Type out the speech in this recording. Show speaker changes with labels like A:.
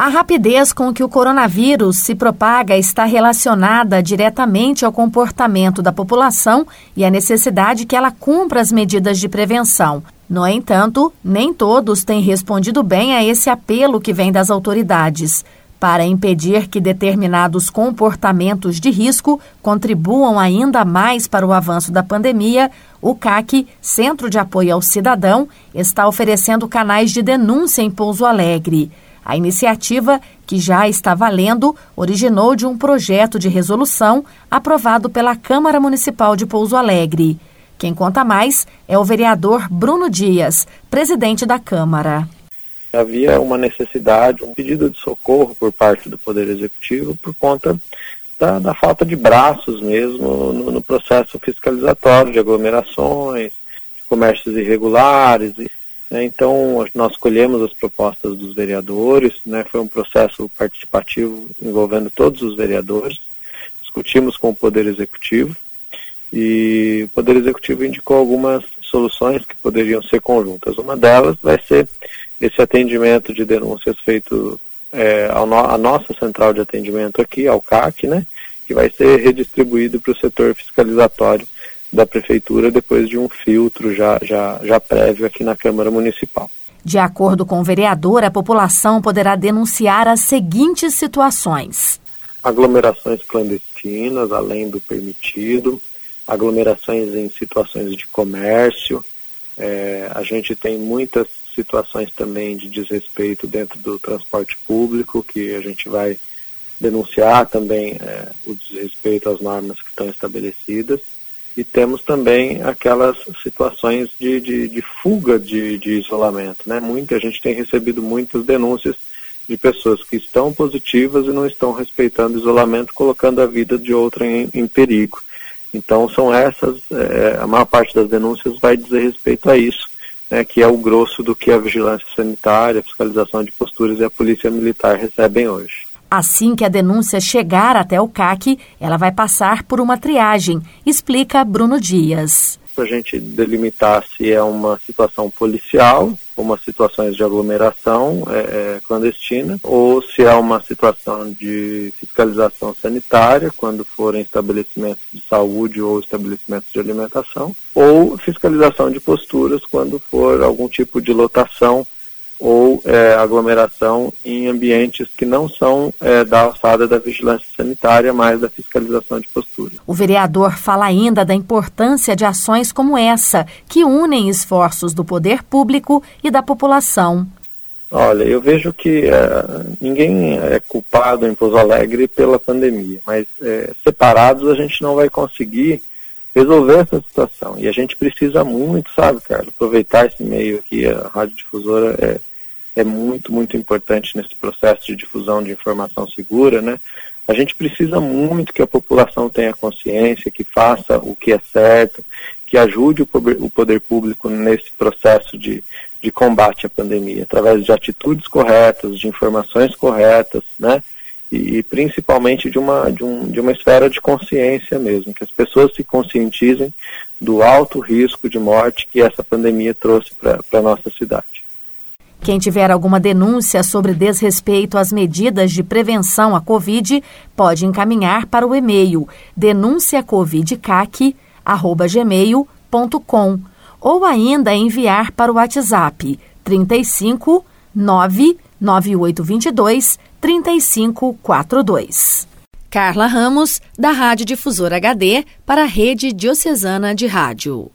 A: A rapidez com que o coronavírus se propaga está relacionada diretamente ao comportamento da população e à necessidade que ela cumpra as medidas de prevenção. No entanto, nem todos têm respondido bem a esse apelo que vem das autoridades. Para impedir que determinados comportamentos de risco contribuam ainda mais para o avanço da pandemia, o CAC, Centro de Apoio ao Cidadão, está oferecendo canais de denúncia em Pouso Alegre. A iniciativa, que já está valendo, originou de um projeto de resolução aprovado pela Câmara Municipal de Pouso Alegre. Quem conta mais é o vereador Bruno Dias, presidente da Câmara.
B: Havia uma necessidade, um pedido de socorro por parte do Poder Executivo por conta da, da falta de braços mesmo no, no processo fiscalizatório de aglomerações, comércios irregulares. E, né? Então, nós colhemos as propostas dos vereadores, né? foi um processo participativo envolvendo todos os vereadores, discutimos com o Poder Executivo e o Poder Executivo indicou algumas soluções que poderiam ser conjuntas. Uma delas vai ser esse atendimento de denúncias feito é, ao no, à nossa central de atendimento aqui, ao CAC, né? que vai ser redistribuído para o setor fiscalizatório da prefeitura depois de um filtro já, já, já prévio aqui na Câmara Municipal.
A: De acordo com o vereador, a população poderá denunciar as seguintes situações:
B: aglomerações clandestinas, além do permitido, aglomerações em situações de comércio. É, a gente tem muitas situações também de desrespeito dentro do transporte público, que a gente vai denunciar também é, o desrespeito às normas que estão estabelecidas e temos também aquelas situações de, de, de fuga de, de, isolamento. Né? Muita gente tem recebido muitas denúncias de pessoas que estão positivas e não estão respeitando o isolamento, colocando a vida de outra em, em perigo. Então são essas, é, a maior parte das denúncias vai dizer respeito a isso, né, que é o grosso do que a vigilância sanitária, a fiscalização de posturas e a polícia militar recebem hoje.
A: Assim que a denúncia chegar até o CAC, ela vai passar por uma triagem, explica Bruno Dias.
B: A gente delimitar se é uma situação policial, uma situações de aglomeração é, é, clandestina, ou se é uma situação de fiscalização sanitária, quando forem estabelecimentos de saúde ou estabelecimentos de alimentação, ou fiscalização de posturas, quando for algum tipo de lotação ou é, aglomeração em ambientes que não são é, da alçada da vigilância sanitária, mas da fiscalização de postura.
A: O vereador fala ainda da importância de ações como essa, que unem esforços do poder público e da população.
B: Olha, eu vejo que é, ninguém é culpado em Pouso Alegre pela pandemia, mas é, separados a gente não vai conseguir resolver essa situação. E a gente precisa muito, sabe, Carlos, aproveitar esse meio aqui, a Rádio Difusora é, é muito, muito importante nesse processo de difusão de informação segura, né? A gente precisa muito que a população tenha consciência, que faça o que é certo, que ajude o poder, público nesse processo de, de combate à pandemia, através de atitudes corretas, de informações corretas, né? E, e principalmente de uma, de, um, de uma esfera de consciência mesmo, que as pessoas se conscientizem do alto risco de morte que essa pandemia trouxe para a nossa cidade.
A: Quem tiver alguma denúncia sobre desrespeito às medidas de prevenção à Covid, pode encaminhar para o e-mail denunciacovidcac@gmail.com ou ainda enviar para o WhatsApp 35 99822 3542. Carla Ramos, da Rádio Difusora HD, para a Rede Diocesana de Rádio.